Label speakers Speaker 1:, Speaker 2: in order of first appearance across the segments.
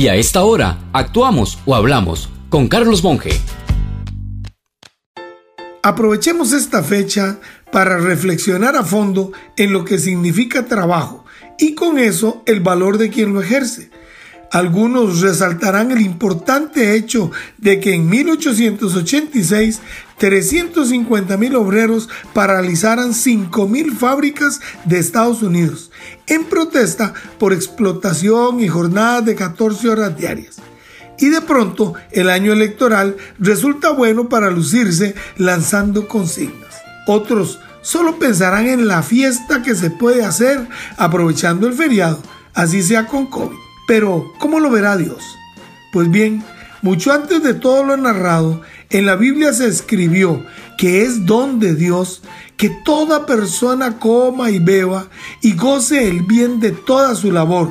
Speaker 1: Y a esta hora, actuamos o hablamos con Carlos Monge.
Speaker 2: Aprovechemos esta fecha para reflexionar a fondo en lo que significa trabajo y con eso el valor de quien lo ejerce. Algunos resaltarán el importante hecho de que en 1886 350 mil obreros paralizaran 5 mil fábricas de Estados Unidos en protesta por explotación y jornadas de 14 horas diarias. Y de pronto el año electoral resulta bueno para lucirse lanzando consignas. Otros solo pensarán en la fiesta que se puede hacer aprovechando el feriado, así sea con COVID. Pero, ¿cómo lo verá Dios? Pues bien, mucho antes de todo lo narrado, en la Biblia se escribió que es don de Dios que toda persona coma y beba y goce el bien de toda su labor.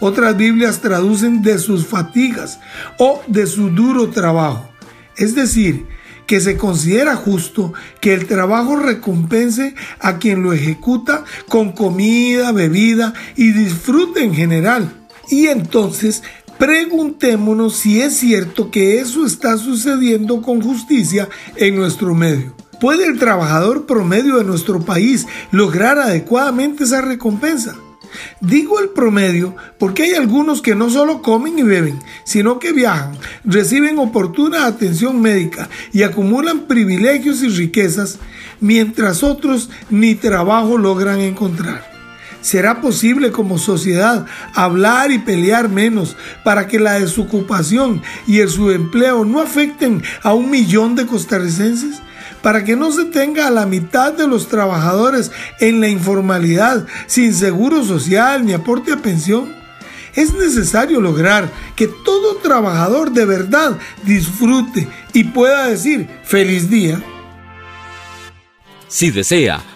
Speaker 2: Otras Biblias traducen de sus fatigas o de su duro trabajo. Es decir, que se considera justo que el trabajo recompense a quien lo ejecuta con comida, bebida y disfrute en general. Y entonces preguntémonos si es cierto que eso está sucediendo con justicia en nuestro medio. ¿Puede el trabajador promedio de nuestro país lograr adecuadamente esa recompensa? Digo el promedio porque hay algunos que no solo comen y beben, sino que viajan, reciben oportuna atención médica y acumulan privilegios y riquezas, mientras otros ni trabajo logran encontrar. ¿Será posible como sociedad hablar y pelear menos para que la desocupación y el subempleo no afecten a un millón de costarricenses? Para que no se tenga a la mitad de los trabajadores en la informalidad, sin seguro social ni aporte a pensión. Es necesario lograr que todo trabajador de verdad disfrute y pueda decir feliz día.
Speaker 1: Si desea